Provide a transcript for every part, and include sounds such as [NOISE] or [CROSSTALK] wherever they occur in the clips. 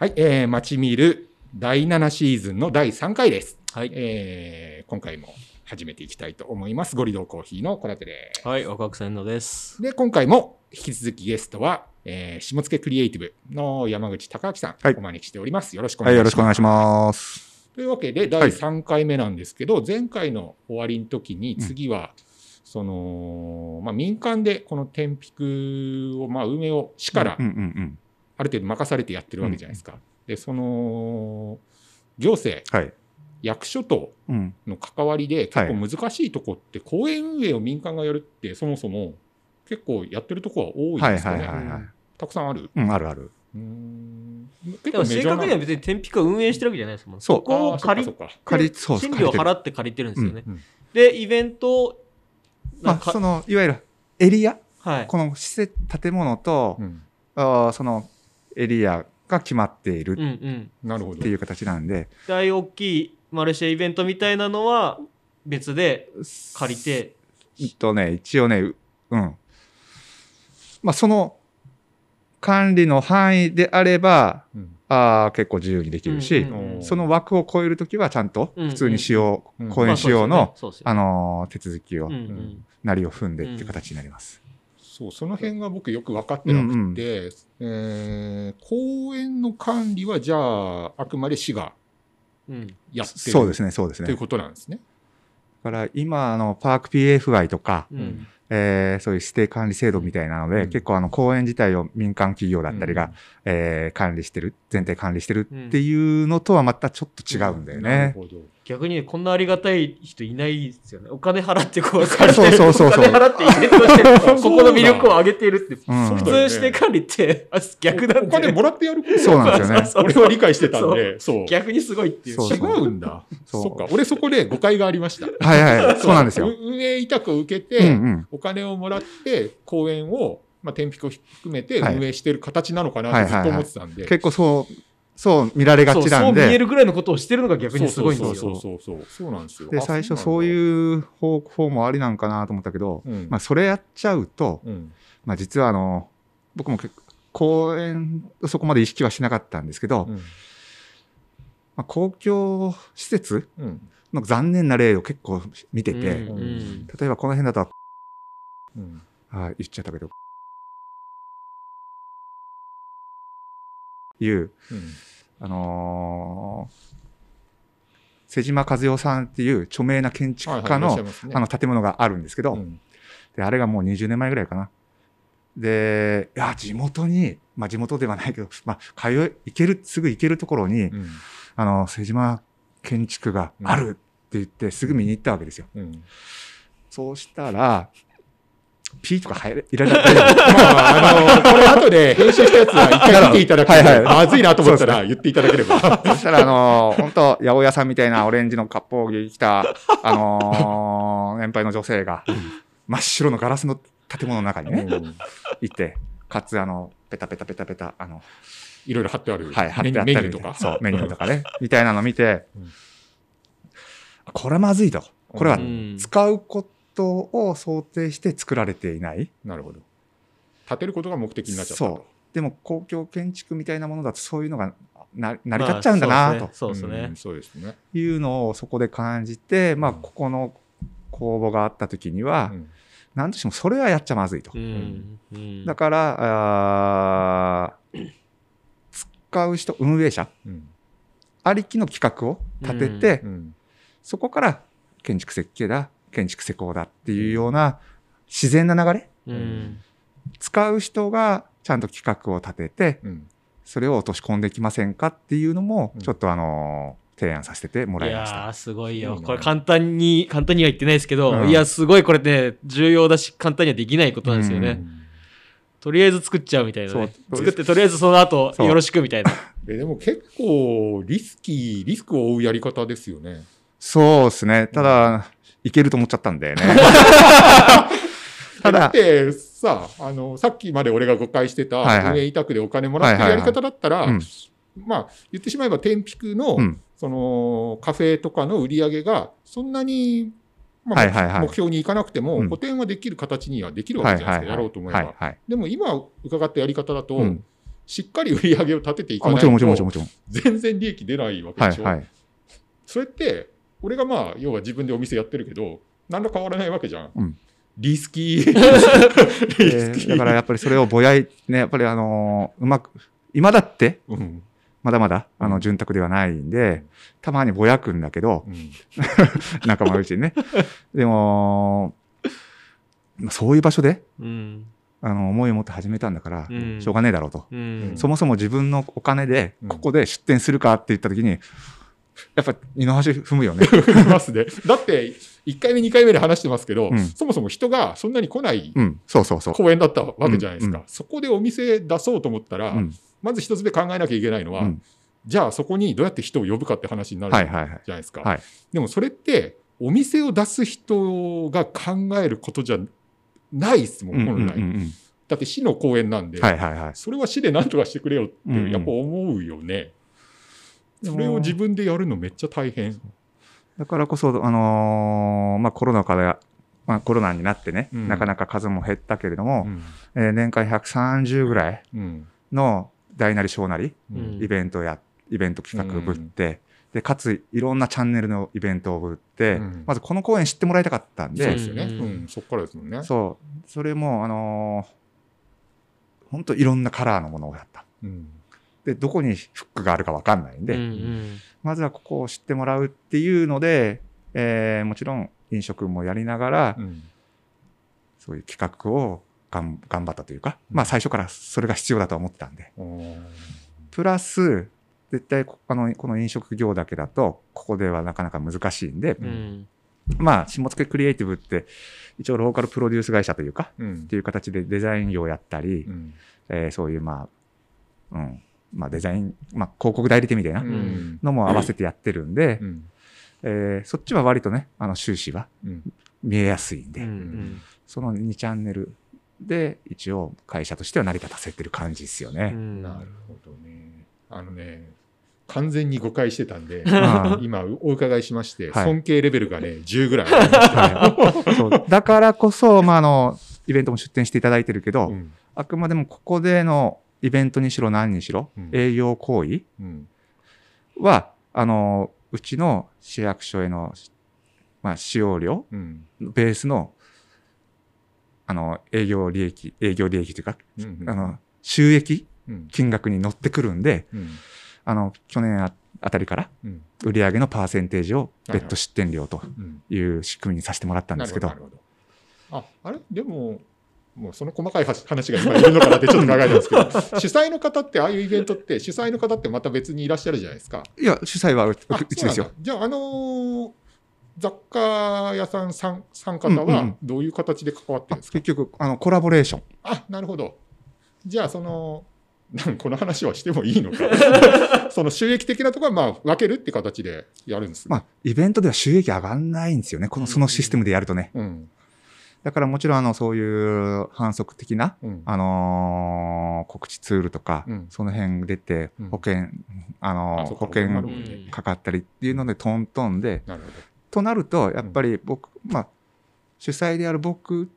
はい、えー、マチミル第7シーズンの第3回です。はい。えー、今回も始めていきたいと思います。ゴリドーコーヒーの小立です。はい、若草遠藤です。で、今回も引き続きゲストは、えー、下野クリエイティブの山口隆明さん、はいお招きしております。よろしくおはい、願いします。よろしくお願いします。というわけで、第3回目なんですけど、前回の終わりの時に、次は、その、まあ、民間でこの天引を、まあ、運営を市からうんうんうん。ある程度任されてやってるわけじゃないですか。で、その、行政、はい。役所とうん。の関わりではい結構難しいとこって、公園運営を民間がやるって、そもそも結構やってるとこは多いはいですよね。はいはいはい。たくさんある。うん、あるある。うーん結でも正確には別に天引を運営してるわけじゃないですもん。そこを借り借り、そう。賃料借りてる払って借りてるんですよね。うんで、イベント、まあ、かその、いわゆるエリア、はい。この施設、建物と、うんあーそのエリアが決まっているうんうん。なるほど。って。いう形なんで、大大きいマルシェイベントみたいなのは別で借りて、えっとね、一応ね、ううん。まあ、その管理の範囲であれば、うん。あー結構自由にできるし、うんうんうん。その枠を超えるときはちゃんと普通に使用、うん。うん公園使用の、そうですよね。あのー手続きを、うんうん。なりを踏んでっていう形になります。そう、その辺が僕よく分かってなくて、えー公園の管理はじゃあ、あくまで市がうんやってるそうですね、そうですね。ということなんですね。だから今、あの、パーク PFI とか、うんえーそういう指定管理制度みたいなので、うん結構あの公園自体を民間企業だったりが、うんえー管理してる、全体管理してるっていうのとはまたちょっと違うんだよね。なるほど。逆にねこんなありがたい人いないですよね。お金払ってこうそうそうそうそうお金払ってイベントして、[LAUGHS] ここの魅力を上げているって。うん普通指定管理ってあ逆なんで。お金もらってやることそうなんですよねそう俺は理解してたんで、そう。逆にすごいっていう。そう違うんだ。そうそっか。俺そこで誤解がありました。はいはい、そうなんですよ。う運営委託を受けうんて、うん。お金をもらって、公園を、まあ、天引を含めてはい運営してる形なのかなってずっと思ってたんで。結構そう、そう見られがちなんで、そう見えるぐらいのことをしてるのが逆にすごいんですよ。そうそうそうそう。そうなんですよ。で、最初そうういう方法もありなんかなと思ったけど。うんまあそれやっちゃうと、うんまあ実はあの、僕も結構公園、そこまで意識はしなかったんですけど、うんまあ、公共施設うんの残念な例を結構見てて、うんうん例えばこの辺だと、うんあ言っちゃったけど、いう、うんあのー瀬島和代さんっていう著名な建築家の、はいはいね。あの建物があるんですけど、うん。であれがもう20年前ぐらいかな。で、いや、地元に、まあ地元ではないけど、まあ通い、行ける、すぐ行けるところに、うん。あの、瀬島建築があるって言って、すぐ見に行ったわけですよ。うん。そうしたら、ピーとか入れ、いられない。まあ、あの、これ後で編集したやつは一回見ていただければ、はいはいまずいなと思ったら言っていただければ。そしたら、あのー、本当八百屋さんみたいなオレンジの割烹着着た、あのー年配の女性が、真っ白のガラスの建物の中にね、うん行って、かつ、あの、ペタペタペタペタ、あの、いろいろ貼ってある。はい、貼っメてあったりメニューとか。そう、メニューとかね、みたいなの見てうん、これはまずいと。これはうん使うことを想定して作られていない。なるほど。建てることが目的になっちゃったと。そう。でも公共建築みたいなものだとそういうのがな成り立っちゃうんだなとそうですねうですね。いうのをそこで感じて、まあ、うんここの公募があった時にはう、ん何としてもそれはやっちゃまずいとう。んうんだから、使う人、運営者、うんありきの企画を立てて、うんそこから建築設計だ、建築施工だっていうような自然な流れ、うん使う人がちゃんと企画を立てて、うんそれを落とし込んできませんかっていうのもうん、ちょっとあのー提案させてもらいました。ーすごいよ。これ簡単に、簡単には言ってないですけど、うんいや、すごいこれね、重要だし、簡単にはできないことなんですよね。うんとりあえず作っちゃうみたいなね。作って、とりあえずその後、よろしくみたいな。えでも結構リスキー、リスクを負うやり方ですよね。そうですね。ただ、いけると思っちゃったんでね。[LAUGHS] ただ、だってさ、あの、さっきまで俺が誤解してた運営委託でお金もらってるやり方だったら、うん。まあ、言ってしまえば天引の、うん。そのカフェとかの売り上げがそんなに、まあ目標にいかなくても、うん。補填はできる形にはできるわけじゃないですか、やろうと思えば。でも今伺ったやり方だと、うん。しっかり売り上げを立てていかないと。全然利益出ないわけでしょ、はいはい。それって俺がまあ要は自分でお店やってるけど何ら変わらないわけじゃん、うん。リスキー。[LAUGHS] リスキー。でだからやっぱりそれをぼやい、ね、やっぱりあのーうまく、今だって、うん。まだまだ、あの、うん。潤沢ではないんで、たまにぼやくんだけどう、ん。[LAUGHS] 仲間うちにね。でも、まあそういう場所で、うん。あの、思いを持って始めたんだから、うん。しょうがねえだろうと。うん。そもそも自分のお金で、うん。ここで出店するかって言った時に、やっぱ二の足踏むよね。[LAUGHS] 踏みますね。だって1回目2回目で話してますけど、うん。そもそも人がそんなに来ない。公園だったわけじゃないですか、うん。そこでお店出そうと思ったら、うん、まず一つ目考えなきゃいけないのは、うん。じゃあそこにどうやって人を呼ぶかって話になるじゃはいはい。はい。ないですか、はい。でもそれってお店を出す人が考えることじゃないですもん、うんうん本来、うん。うんだって市の公園なんで、はいはいはい。それは市で何とかしてくれよってうんうん。やっぱ思うよね、それを自分でやるのめっちゃ大変、だからこそ、あのーまあ、コロナから、まあ、コロナになってね、うん。なかなか数も減ったけれども、うん。えー年間130ぐらいうん。の大なり小なり、うん。イベントや、イベント企画ぶって、で、かつ、いろんなチャンネルのイベントをぶって、うん。まずこの公演知ってもらいたかったんで、そうですよね、ううん。んそっからですもんね。そう、それも、あの本当いろんなカラーのものをやった。うんで、どこにフックがあるかわかんないんで、うんうん。まずはここを知ってもらうっていうので、えーもちろん飲食もやりながら、うん。そういう企画をがん頑張ったというか、うん。まあ最初からそれが必要だと思ってたんで。プラス、絶対こあのこの飲食業だけだと、ここではなかなか難しいんで、うん。まあ、下野クリエイティブって、一応ローカルプロデュース会社というか、うん。っていう形でデザイン業をやったり、うん。えーそういうまあ、うん、まあデザイン、まあ広告代理店みたいなうん。のも合わせてやってるんで、うん。えーそっちは割とね、あの収支はうん。見えやすいんで、うんその2チャンネルで一応会社としては成り立たせてる感じですようね。ん。なるほどね。あのね、完全に誤解してたんで、[LAUGHS] あ今お伺いしまして、はい。尊敬レベルがね、10ぐらい。ありました。はいだからこそ、まあ、あの、イベントも出展していただいてるけど、うん。あくまでもここでのイベントにしろ何にしろ、うん。営業行為うん。は、あの、うちの市役所への、まあ、使用料、うん。ベースの、あの、営業利益、営業利益というか、うんあの、収益うん。金額に乗ってくるんで、うん。あの、去年ああたりからうん。売上のパーセンテージを別途出店料とうん。いう仕組みにさせてもらったんですけど。ああれ？でも、もうその細かい話話が今いるのかなってちょっと考えたんですけど、[LAUGHS] 主催の方って、ああいうイベントって、主催の方ってまた別にいらっしゃるじゃないですか。いや、主催はうちですよじゃあ、あのー雑貨屋さんさんさん方はうんうんうんどういう形で関わってるんですか、結局、あの、コラボレーション。あなるほど。じゃあ、その、なんこの話はしてもいいのか。[LAUGHS] その収益的なところはまあ分けるって形でやるんですね。まあ、イベントでは収益上がんないんですよね。この、そのシステムでやるとね。うん。だからもちろん、あの、そういう反則的な、うん。あのー告知ツールとか、うんその辺出てうん、保険、あのーあそっか保険かかったりっていうのでトントンで。となると、やっぱり僕、まあ、主催である僕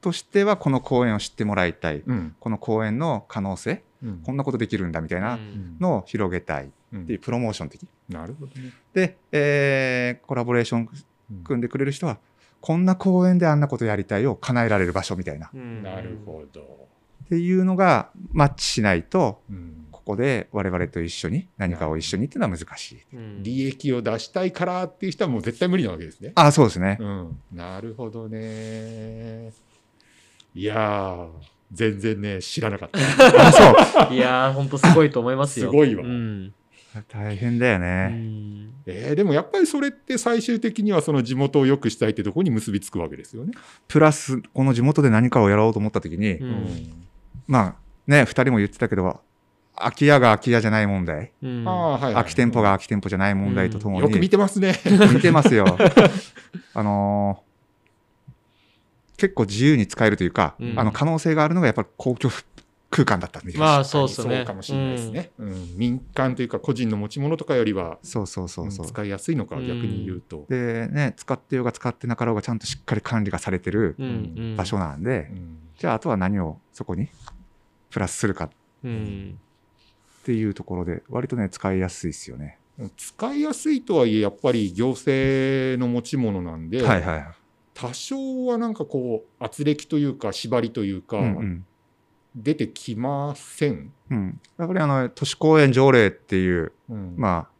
としては、この公演を知ってもらいたい。うん。この公演の可能性、うんこんなことできるんだみたいなうんのを広げたいうんっていうプロモーション的。なるほどね。で、えーコラボレーションうん組んでくれる人は、こんな公演であんなことやりたいを叶えられる場所みたいな。なるほど。ていうのがマッチしないと、うんここで我々と一緒に何かを一緒にっていうのは難しい。うん利益を出したいからっていう人はもう絶対無理なわけですね。あ、そうですね。うん。なるほどね。いやー、全然ね、知らなかった。[LAUGHS] あ、そう。[LAUGHS] いやー、ほんとすごいと思いますよ。すごいわうん。大変だようね。んえーでもやっぱりそれって最終的にはその地元を良くしたいってところに結びつくわけですよね。プラス、この地元で何かをやろうと思った時に、うんまあね、二人も言ってたけど、空き家が空き家じゃない問題、うん。空き店舗が空き店舗じゃない問題とともに、よく見てますね。見てますよ。[LAUGHS] あのー結構自由に使えるというか、うんあの可能性があるのがやっぱり公共空間だったんですよ。まあそうっすね。そうかもしれないですね、うん。民間というか個人の持ち物とかよりはそうそうそうそう。使いやすいのか、うん逆に言うと。でね、使ってようが使ってなかろうがちゃんとしっかり管理がされてるうんうん場所なんで、うん。じゃああとは何をそこにプラスするか。っうん。っていうところで割とね使いやすいですよね。使いやすいとはいえやっぱり行政の持ち物なんで、はいはい。多少はなんかこう圧力というか縛りというか、うんうん出てきません、うん、やっぱりあの都市公園条例っていう、うん。まあ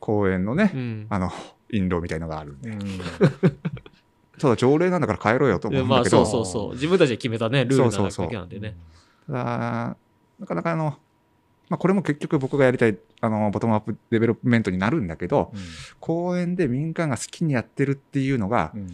公園のね、うん。あの印籠みたいのがあるんで、うん。[LAUGHS] ただ条例なんだから変えろよと思うんまあだけど、そうそうそう。自分たちで決めたねルールなそうそうそう。だけなんでねただなかなかあの、まあ、これも結局僕がやりたいあのボトムアップ development になるんだけど公園で民間が好きにやってるっていうのがうん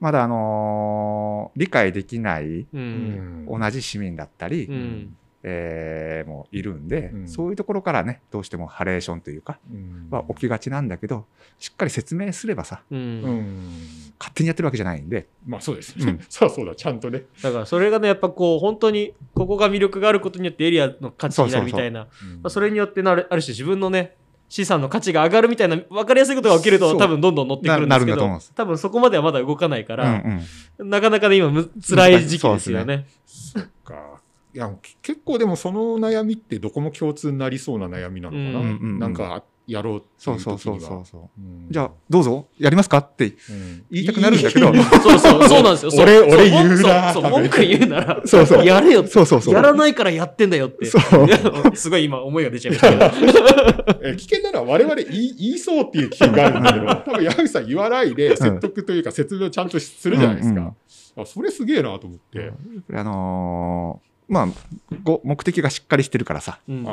まだあのー理解できないうん。うん。同じ市民だったり、うん。えーもういるんで、うん。そういうところからねどうしてもハレーションというかうん。は起きがちなんだけどしっかり説明すればさううん。ん勝手にやってるわけじゃないんで、まあそうです。ねうん。[LAUGHS] そうそうだ、ちゃんとね。だからそれがねやっぱこう本当にここが魅力があることによってエリアの価値になるみたいな。まあそれによってなるある種自分のね資産の価値が上がるみたいな分かりやすいことが起きると多分どんどん乗ってくるんですけど多分そこまではまだ動かないかうんら、うんなかなかね今む辛い時期ですよね。そっか。いや、け結構でもその悩みってどこも共通になりそうな悩みなのかな。うんうんうんなんか、やろうってそいう。そうそうそうそうう。ん。じゃあどうぞ。やりますかってうん。言いたくなるんだけど。いい。そうそうそうなんですよ。[LAUGHS] 俺俺言うな。そうそう文句言うならそうそう。やれよって。そうそうそう。やらないからやってんだよって。そう。すごい今思いが出ちゃいましたけど。[LAUGHS] え危険なのは我々言い言いそうっていう危険があるんだけど、[LAUGHS] 多分矢口さん言わないで説得というか説明をちゃんとするじゃないですか。うんあそれすげえなと思って。あのーまあご目的がしっかりしてるからさ。うん。あ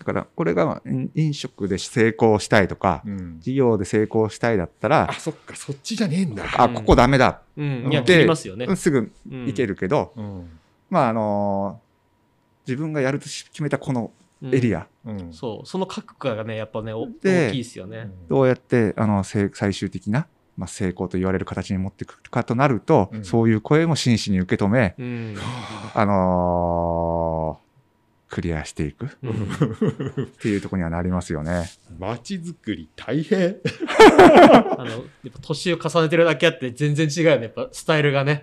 だからこれが飲飲食で成功したいとかーうん事業で成功したいだったらあ、そっか、そっちじゃねえんだ。あここダメだうん。いや、で切りますよね。すぐうん行けるけど、うんまああのー自分がやるとし決めたこのエリア、うんそう、その覚悟がね、やっぱね、大きいですよね。どうやってあのせ最終的な、まあ、成功と言われる形に持っていくかとなると、うんそういう声も真摯に受け止め、うん。あのークリアしていくっうんていうところにはなりますよね。街づくり大変。[LAUGHS] あの、やっぱ年を重ねてるだけあって全然違うよね、やっぱスタイルがね。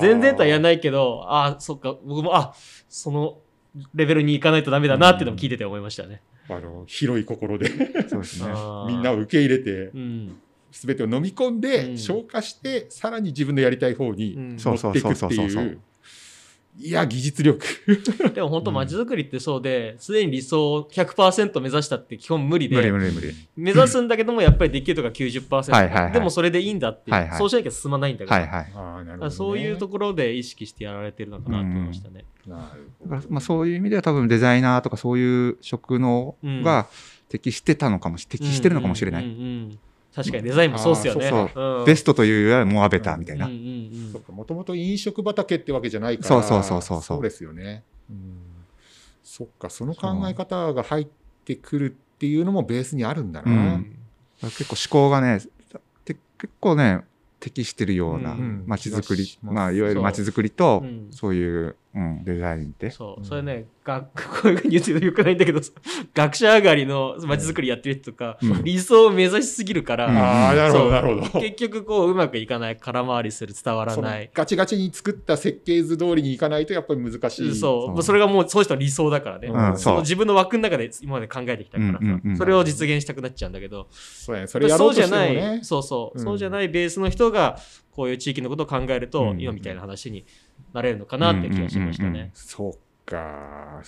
全然とは言わないけど、ああ、そっか、僕も、あそのレベルに行かないとダメだなっていうのも聞いてて思いましたね。あの広い心でそうですね。みんなを受け入れてうん。全てを飲み込んで、うん消化してさらに自分のやりたい方に持っていくってそうそうそうそいうういや技術力。[LAUGHS] でも本当街づくりってそうで、すでに理想を100%目指したって基本無理で、無理無理無理。目指すんだけどもやっぱりできるとか90%、はいはいはい。でもそれでいいんだっていう、はいはい。そうしなきゃ進まないんだから、はいはい。あーなるほどそういうところで意識してやられてるのかなと思いましたね。なるほど。だからまあ、そういう意味では多分デザイナーとかそういう職能が適してたのかもし、適してるのかもしれない。うんうんうん確かにデザインもそうっすよね。あーうん。ベストというよりはモアベターみたいな。もともと飲食畑ってわけじゃないからそうそうそうそうそう。そうですよね、うん、そっかその考え方が入ってくるっていうのもベースにあるんだな、うん。結構思考がね、て結構ね、適してるようなうん。街づくり、うんまあ、いわゆる街づくりとう、ん。そういう、うん、デザインって？そう。う、ん。それね、が [LAUGHS] こういうふうに言ってるとよくないんだけど、学者上がりの街づくりやってる人とか、うん。理想を目指しすぎるから、うん。ああなるほどなるほど。結局こううまくいかない、空回りする、伝わらない。ガチガチに作った設計図通りにいかないとやっぱり難しい。そうそう。もう。それがもうその人の理想だからね、うんそ自分の枠の中で今まで考えてきたから。さ、それを実現したくなっちゃうんだけど、そうやね。それやろうとしてもそうじゃねない、そうそう、うん。そうじゃないベースの人がこういう地域のことを考えると、うん。今みたいな話になれるのかなって気がしましたうんうんうんね。そっか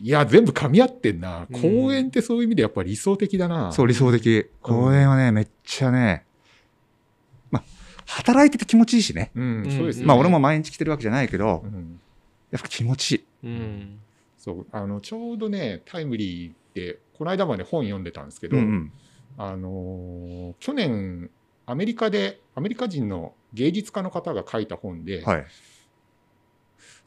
いや全部噛み合ってんな、うん公園ってそういう意味でやっぱり理想的だなそう、理想的。公園はね、めっちゃね、まあ、働いてて気持ちいいしね。うん、そうですね、まあ、俺も毎日来てるわけじゃないけどう、んやっぱ気持ちいい。うんそうあのちょうどねタイムリーでこの間まで本読んでたんですけど、うんうん。あのー去年アメリカでアメリカ人の芸術家の方が書いた本で、はい。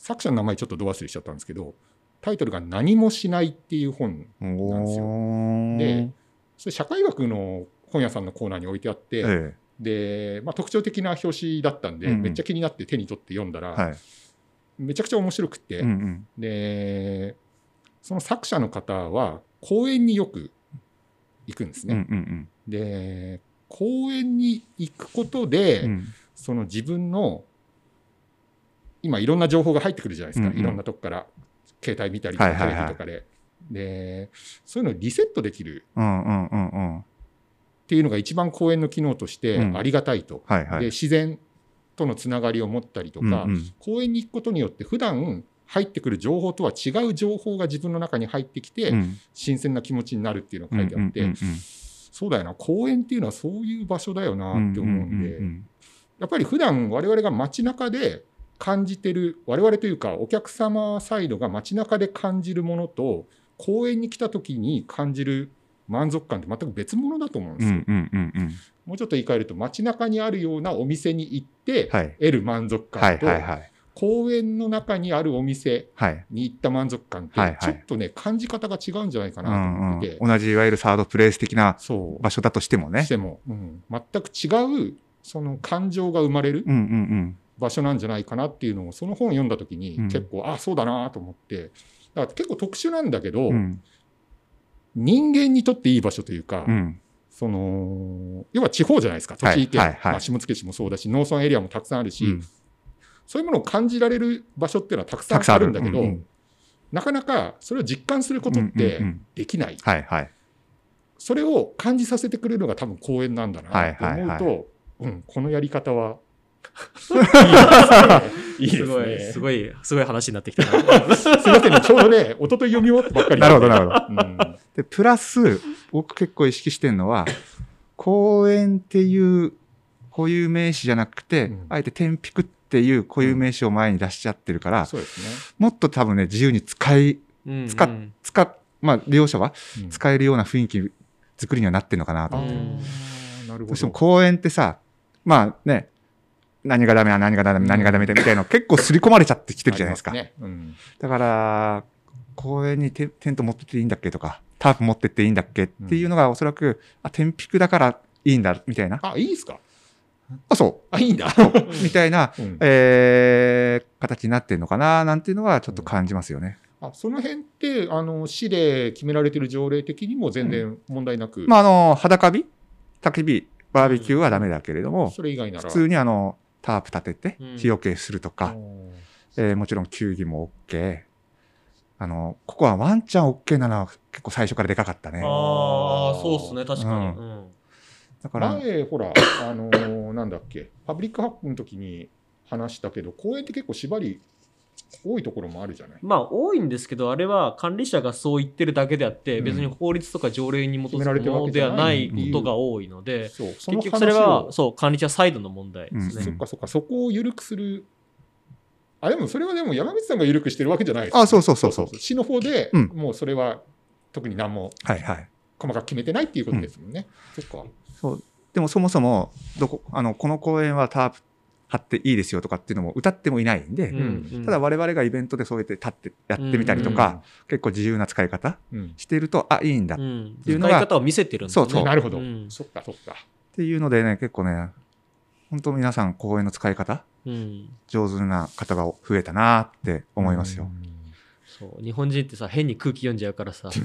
作者の名前ちょっとど忘れしちゃったんですけどタイトルが「何もしない」っていう本なんですよでそれ社会学の本屋さんのコーナーに置いてあって、えで、まあ、特徴的な表紙だったんで、うんうんめっちゃ気になって手に取って読んだら、え。はい。めちゃくちゃ面白くて、うんうん。でその作者の方は公園によく行くんですうんうね。んで公園に行くことで、うん。うんその自分の今いろんな情報が入ってくるじゃないですか、うんうん。いろんなとこから携帯見たりとかテはいはいはい。レビとかで。でそういうのをリセットできるうんうんうんうん。っていうのが一番公園の機能としてうん。ありがたいと、はいはい。で自然とのつながりを持ったりとか、うんうん。公園に行くことによって普段入ってくる情報とは違う情報が自分の中に入ってきて、うん。新鮮な気持ちになるっていうのが書いてあって、うんうんそうだよな。公園っていうのはそういう場所だよなうんって思うんで、うんうん。やっぱり普段我々が街中で感じてる我々というかお客様サイドが街中で感じるものと公園に来た時に感じる満足感って全く別物だと思うんですよ。うんうんうんうん。もうちょっと言い換えると街中にあるようなお店に行ってはい。得る満足はい感と、はいはい公園の中にあるお店はい。に行った満足感ってはいはい。ちょっとね、感じ方が違うんじゃないかうなとんうん思ってて、同じいわゆるサードプレイス的な場所だとしてもね。し。ても、うん。全く違うその感情が生まれるうんうん場所なんじゃないかなっていうのをその本を読んだ時にうん。結構、あそうだなと思って。だから結構特殊なんだけど、うん。うん人間にとっていい場所というか、うん。その要は地方じゃないですか。はい。栃木県、はい。はい。まあ、下野市もそうだし農村エリアもたくさんあるし、うん。そういうものを感じられる場所っていうのはたくさんあるんだけど、うんうん。なかなかそれを実感することってうんうんうん。できない、はい。はい。それを感じさせてくれるのが多分公園なんだなって思うと、はい。はい。うん、このやり方はいいすですね。ごい、すごい、すごい話になってきたな。すみませんね、ちょうどね、一昨日読み終わったばっかりなるほどなるほど。で、プラス、僕結構意識してるのは、公園っていう固有名詞じゃなくて、うんあえて天竺っていう固有名詞を前に出しちゃってるから、そうですね。もっと多分ね、自由に使い、うん使っ使っ、まあ、利用者はうん使えるような雰囲気作りにはなってるのかなとあ思って。ーなるほど。どうしても公園ってさ、まあね、何がダメな何がダメ、何がダメみたいなの結構刷り込まれちゃってきてるじゃないですか。すね。うん。だから、公園にテテント持ってっていいんだっけとか、タープ持ってっていいんだっけっていうのがおそらく、あ、天竺だからいいんだ、みたいな。あ、いいですか？あ、そあ、いいんだ。う。みたいな、[LAUGHS] うん。えー、形になってるのかな、なんていうのはちょっと感じますよね。あその辺って、あの、市で決められてる条例的にも全然問題なく、まあ、あの、裸火？焚き火、バーベキューはダメだけれども、それ以外なら。普通にあの、タープ立ててうん。日よけするとか、うんえーもちろん球技も OK。あの、ここはワンチャン OK なのは結構最初からでかかったね。ああ、そうっすね、確かに。ううん。だから、前、ほら、あのーなんだっけ、パブリックハックの時に話したけど、公園って結構縛り多いところもあるじゃない？まあ多いんですけどあれは管理者がそう言ってるだけであって、うん別に法律とか条例に基決められてるわづくものではないいことが多いので、そう、その結局それ話はをそう管理者サイドの問題ですね。そっかそっか、そこを緩くする。あ、でもそれはでも山口さんが緩くしてるわけじゃないです、あそうそうそうそう市の方で、うんもうそれは特に何もはいはい。細かく決めてないっていうことですもんね。そっか。そう。でもそもそも、どこ、あの、この公園はタープ張っていいですよとかっていうのも歌ってもいないんで、うん。ただ我々がイベントでそうやって立ってやってみたりとか、結構自由な使い方うん、うんしてると、あ、いいんだっうん、ていうのが使い方を見せてるんですね。そうなるほど、うん。そっかそっか。ていうのでね、結構ね、本当皆さん公園の使い方、うん。上手な方が増えたなって思いますよ。そう。日本人ってさ変に空気読んじゃうからさ。[LAUGHS]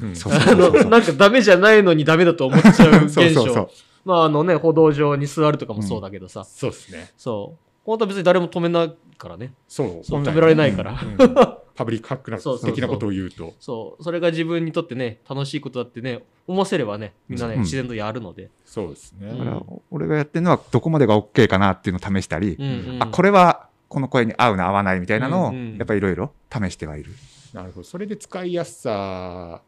なんかダメじゃないのにダメだと思っちゃう現象。[LAUGHS] そうそうそう。まああのね歩道上に座るとかもそうだけどさ、そうですね。そう本当は別に誰も止めないからねそう。そう止められないから、うんパブリックハックなそうそうそう的なことを言うと。そうそれが自分にとってね楽しいことだってね思わせればねみんなね、うん自然とやるので、そうですね。うんだから、俺がやってるのはどこまでが OK かなっていうのを試したり、うんうんあ、これはこの声に合うな合わないみたいなのを、うんうんやっぱりいろいろ試してはいる。なるほど。それで使いやすさ、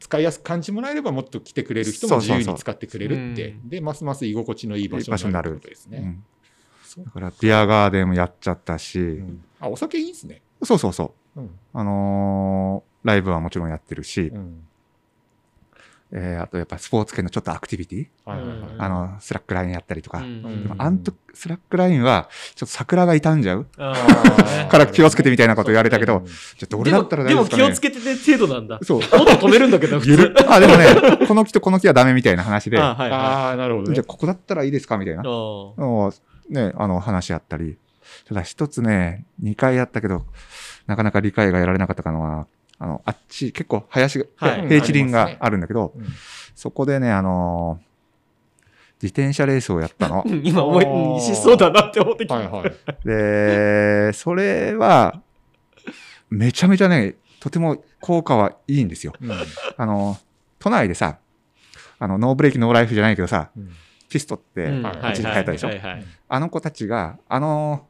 使いやすく感じてもらえればもっと来てくれる人も自由に使ってくれるって。うんで、ますます居心地のいい場所になるってことですね。だから、ビアガーデンもやっちゃったし、うん。あ、お酒いいんですね。そうそうそう。うん。あのーライブはもちろんやってるし、うん。えーあとやっぱスポーツ系のちょっとアクティビティ、はいはいはい。うんあの、スラックラインやったりとか、うん。うん。でもあんとスラックラインは、ちょっと桜が傷んじゃう。[LAUGHS] から気をつけてみたいなこと言われたけど、うん。ちょっと俺だったら大丈夫ですかね。でも気をつけてて程度なんだ。そう。もっと止めるんだけど普通。あ、でもね、この木とこの木はダメみたいな話で、あはいはああ、なるほどね。じゃあ。ここだったらいいですかみたいな。ね、あの、話し合ったり。ただ一つね、二回やったけど、なかなか理解が得られなかったのは、あの、あっち、結構林が、はい平地林があるんだけど、うんそこでね、あの自転車レースをやったの。ー [LAUGHS] 今思いしそうだなって思ってきた、はいはい。で、それは、めちゃめちゃね、とても効果はいいんですよ。うんあの、都内でさ、あの、ノーブレーキノーライフじゃないけどさ、うんピストって、うん。はい一時流行ったでしょ？あの子たちが、あの、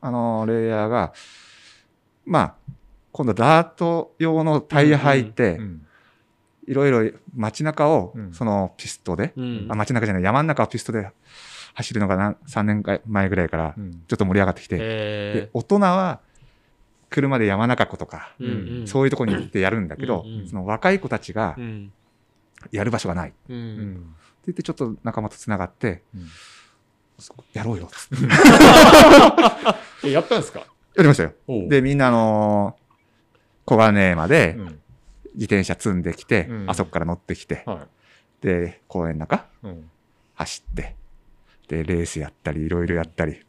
あの、レイヤーが、まあ、今度ダート用のタイヤ履いて、うん。いろいろ街中をうん、そのピストで、うん。あ街中じゃない、山の中をピストで走るのがな3年前ぐらいからう、ん。ちょっと盛り上がってきて、でえ大人は車で山中湖とか、ーうんうん。そういうとこに行ってやるんだけど、うんうん。その若い子たちがうんやる場所がない。ってううんん言って、ちょっと仲間とつながって、うんやろうよ。っつって。えやったんですか？やりましたよ。で、みんなあのー小金までうん。自転車積んできて、うん。あそこから乗ってきて、はで、公園の中走って、で、レースやったり、いろいろやったり。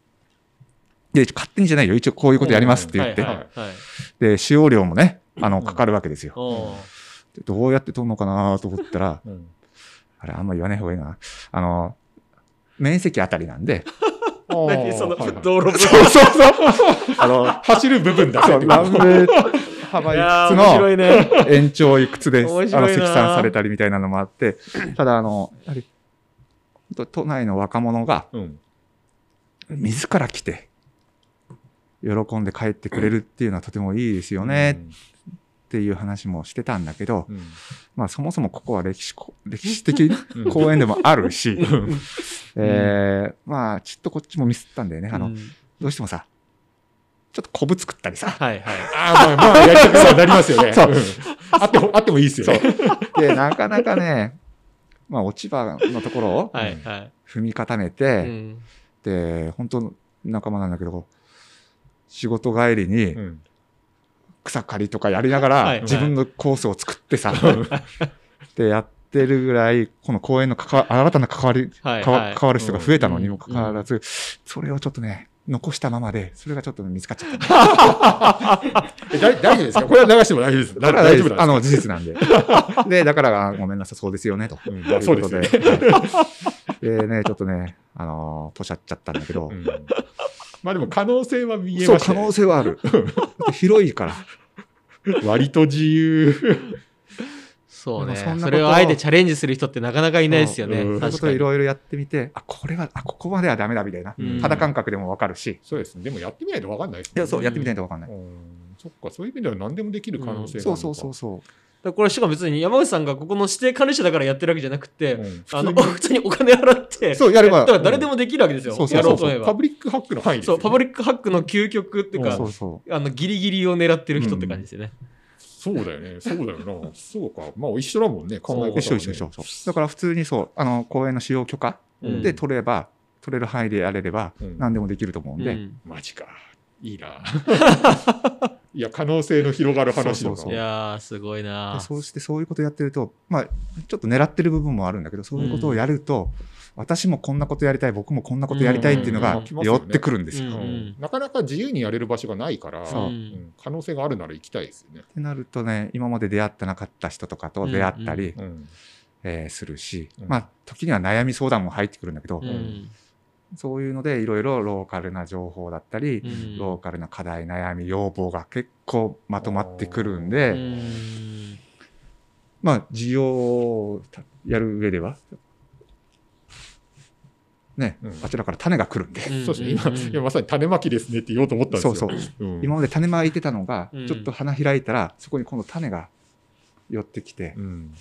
で、勝手にじゃないよ。一応こういうことやりますって言って。で、使用料もね、あの、うん。かかるわけですよ。どうやって取るのかなと思ったら、[LAUGHS] うん。あれ、あんま言わない方がいいな。あの、面積あたりなんで、[LAUGHS] 何そのはいはい。道路そうそうそう。あの、[LAUGHS] 走る部分だけそう、ってこと。何メートル幅いくつの延長いくつで、あの、積算されたりみたいなのもあって、ただ、あの、やはり、都内の若者がうん。自ら来て、喜んで帰ってくれるっていうのはとてもいいですよねっていう話もしてたんだけど、うん。まあそもそもここは歴史こ、歴史的うん。公園でもあるし、うん。えーまあちょっとこっちもミスったんだよね。あの、うん。どうしてもさ、ちょっとコブ作ったりさ、はいはい。ああ、まあまあ、やりたくなりますよね。そう。うん。あっても、あってもいいですよね。で、なかなかね、まあ落ち葉のところをはいはい。踏み固めうて、ん。で、本当仲間なんだけど、仕事帰りにうん草刈りとかやりながら自分のコースを作ってさ、[LAUGHS] でやってるぐらい、この公園の関わ新たな関わり、はいはい関わる人が増えたのにうんもかかわらず、それをちょっとね、残したままで、それがちょっと見つかっちゃった。[LAUGHS] え大大丈夫ですか？これは流しても大丈夫です。だか？ら大丈夫なんあの、事実なんで。で、だから、あごめんなさい、そうですよね、と。うんそうですね。ということで。でね、ちょっとね、あのー、ポシャっちゃったんだけど、うんまあでも可能性は見えそう、ましたね可能性はある。[LAUGHS] 広いから。割と自由。そうねそれをあえてチャレンジする人ってなかなかいないですよねうんそういうことをい確かにろいろやってみて、あ、これは、あ、ここまではダメだみたいな。うん肌感覚でもわかるし。そうですね。でもやってみないと分かんないですいや、そう、んやってみないとわかんない。うんそっか、そういう意味では何でもできる可能性があるそうそうそうそう。だからこれしかも別に山口さんがここの指定管理者だからやってるわけじゃなくて、うん。あの普通に。お金払ってそうやれば。だから誰でもできるわけですよ、そうそうやろうと思えば。パブリックハックの範囲ですよね。そうパブリックハックの究極っていうか、そうそう。あのギリギリを狙ってる人って感じですよね、そうだよね。そうだよな。そうか。まあ一緒だもんね。考え方はね。一緒一緒一緒。だから普通にそう、あの、公園の使用許可うん。で取れば、取れる範囲でやれればうん、何でもできると思うんで、うん。マジか。いいな。[LAUGHS] いや、可能性の広がる話だそうそうそう。いやーすごいな。でそうしてそういうことやってると、まあ、ちょっと狙ってる部分もあるんだけど、そういうことをやると、私もこんなことやりたい、僕もこんなことやりたいっていうのがうん。うん。寄ってくるんですよ。うん。うん。なかなか自由にやれる場所がないから、そう。うん。可能性があるなら行きたいですよね。ってなるとね、今まで出会ってなかった人とかと出会ったり、うん。えーするし、うんまあ、時には悩み相談も入ってくるんだけど、うんそういうのでいろいろローカルな情報だったり、うん。ローカルな課題、悩み、要望が結構まとまってくるんうで、ん。まあ、事業をやる上では、ね、うん。あちらから種が来るんで、うん。そうですね。今、うん。今まさに種まきですねって言おうと思ったんですよ。そうう。ん。今まで種まいてたのがうん、ちょっと花開いたら、そこに今度種が寄ってきて、うん。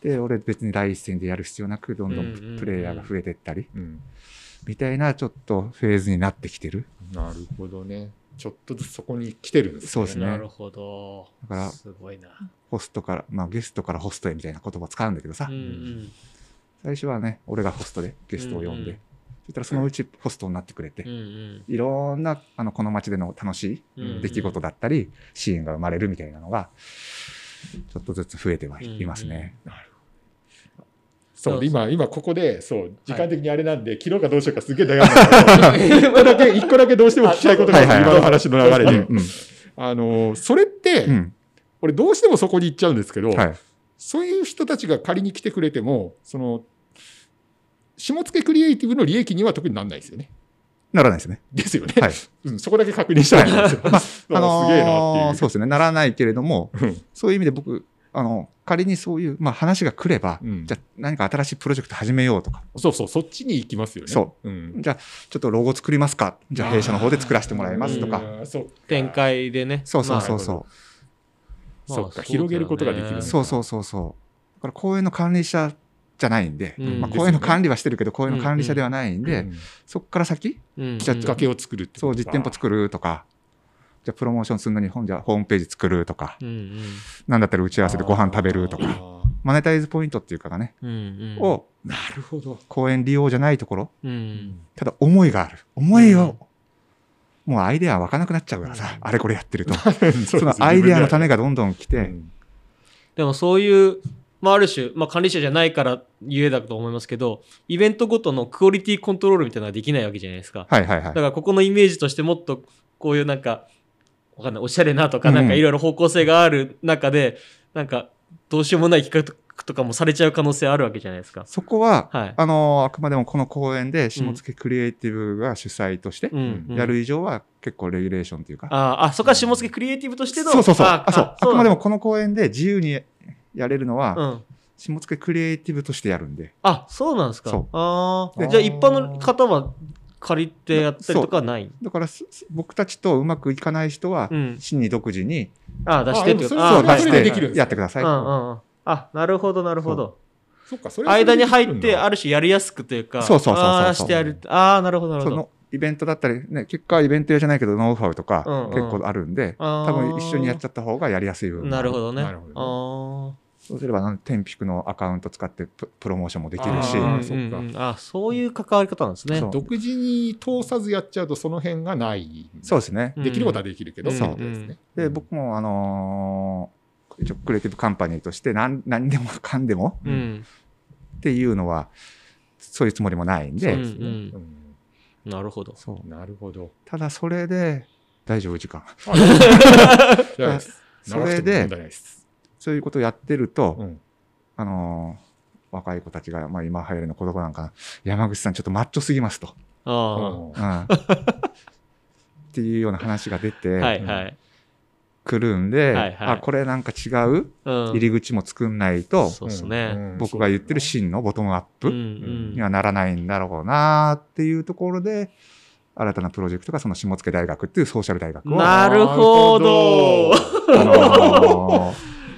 で、俺別に第一線でやる必要なく、どんどうん。プレイヤーが増えてったり、うんみたいなちょっとフェーズになってきてる。なるほどね。ちょっとずつそこに来てるんですね。そうですね。なるほど。だからすごいな。ホストから、まあゲストからホストへみたいな言葉使うんだけどさ。うん、うん。最初はね、俺がホストでゲストを呼んで、うんうん。そしたらそのうちホストになってくれて、うんうん。いろんな、あの、この街での楽しうんい出来事だったり、シーンが生まれるみたいなのが、ちょっとずつ増えてはいますね。そう、今、今ここで、そう、時間的にあれなんで、切ろうかどうしようかすげえ悩ん [LAUGHS] だんだけど、一個だけ、一個だけどうしても聞きたいことがあって、今の話の流れで。うん。あの、それって、うん。俺どうしてもそこに行っちゃうんですけど、はい。そういう人たちが仮に来てくれても、その、下付けクリエイティブの利益には特になんないですよね。ならないですね。ですよね。はい。うん、そこだけ確認したいんですよ。[LAUGHS] まあ、すげえなっていう。そうですね。ならないけれども、うんそういう意味で僕、あの、仮にそういう、まあ話が来れば、うん。じゃあ何か新しいプロジェクト始めようとか、そうそう、そっちに行きますよね。。そう。うん。じゃあちょっとロゴ作りますか、じゃあ弊社の方で作らせてもらいますとか、うん。そうか。展。開でね。そうそうそうまあそそっか、まあ広げることができるそうそうそうそう。だから公園の管理者じゃないんで、うん。まあ、公園の管理はしてるけど、公園の管理者ではないんで、うん。そこから先、うん。きっかけを作るってそう、実店舗作るとか、じゃあプロモーションするのに本じゃあホームページ作るとか、うんうんなんだったら打ち合わせでご飯食べるとか、か。マネタイズポイントっていうかがね、うんうんをなるほど。公園利用じゃないところ、うんただ思いがある。思いを、もうアイデア湧かなくなっちゃうからさ、あれこれやってると。[LAUGHS] そのアイデアの種ががどんどん来て、でもそういう、まあ、ある種、まあ、管理者じゃないからゆえだと思いますけど、イベントごとのクオリティコントロールみたいなのができないわけじゃないですか。はいはいはいだか。らここのイメージとしてもっとこういうなんか、わかんない、おしゃれなとか、うんなんかいろいろ方向性がある中で、なんかどうしようもない企画とかもされちゃう可能性あるわけじゃないですか。そこは、はい。あのーあくまでもこの公演で下付クリエイティブが主催としてうんうんやる以上は結構レギュレーションというか、ああ、そこは下付クリエイティブとしての。そうそうそう。ああそうあくまでもも。この公演で自由にやれるのは、うん。下付クリエイティブとしてやるんで。あ、そうなんですか。そうああ。でじゃあ一般の方は借りてやったりとかはない？だから僕たちとうまくいかない人はう、ん。真に独自にああ、出してってこう出しああ出してやってください。うんうんうん。あ、なるほど、なるほど。そっか、それ間に入って、ある種やりやすくというか、そうそうそうそうああ、してやる。ああ、なるほど、なるほど。そのイベントだったり、ね、結果はイベント用じゃないけど、ノウハウとかうんうん結構あるんで、あー多分一緒にやっちゃった方がやりやすい部分。なるほ。どね。なるほあそうすれば、あの天竺のアカウント使ってププロモーションもできるしあ。そっかうんうんあそういう関わり方なんですね。独自に通さずやっちゃうとその辺がない。そうですね。うんできることはできるけど、うんそうですね。で、僕も、あのー一応クリエイティブカンパニーとして何何でもかんでもうん。っていうのは、そういうつもりもないんで、うんうんなるほど。そうなるほど。ただそれで、大丈夫、時間。それ [LAUGHS] でそういうことをやってると、うんあのー若い子たちが、まあ今流行りの子供なんかな、山口さんちょっとマッチョすぎますと。あうんうん [LAUGHS] っていうような話が出てあ。はいはい。くるんで、はいはいあ、これなんか違ううん。入り口も作んないと、そうですね。うん僕が言ってる真のボトムアップにはならないんだろうなっていうところで、新たなプロジェクトがその下野大学っていうソーシャル大学を、なるほど。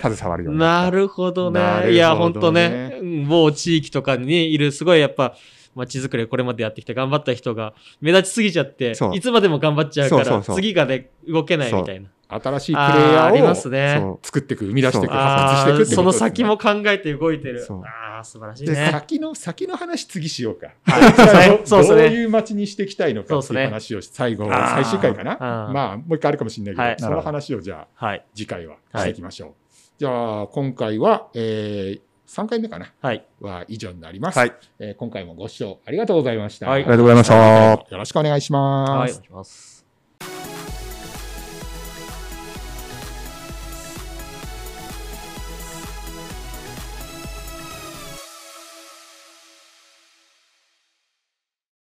あのー携わるようになるほどなるほどねね。いや、ほんとね、うん某地域とかにねいる、すごいやっぱ、街づくりをこれまでやってきて頑張った人が目立ちすぎちゃっていつまでも頑張っちゃうから、次がね、動けないみたいな。新しいプレイあーありヤますーを作っていく、生み出していく、発掘していくその先も考えて動いてる。ああ、素晴らしいでね。先の、先の話次しようか。はいそうどうね。いう街にしていきたいのかっていう話を最後、最終回かな。まあ、もう一回あるかもしれないけど、はいその話をじゃあ、はい。次回はしていきましょう。じゃあ、今回は、えー、3回目かなはい。は以上になります。はい。えー今回もご視聴ありがとうございました。はいありがとうございました。よろしくお願いします。はい。お願いします。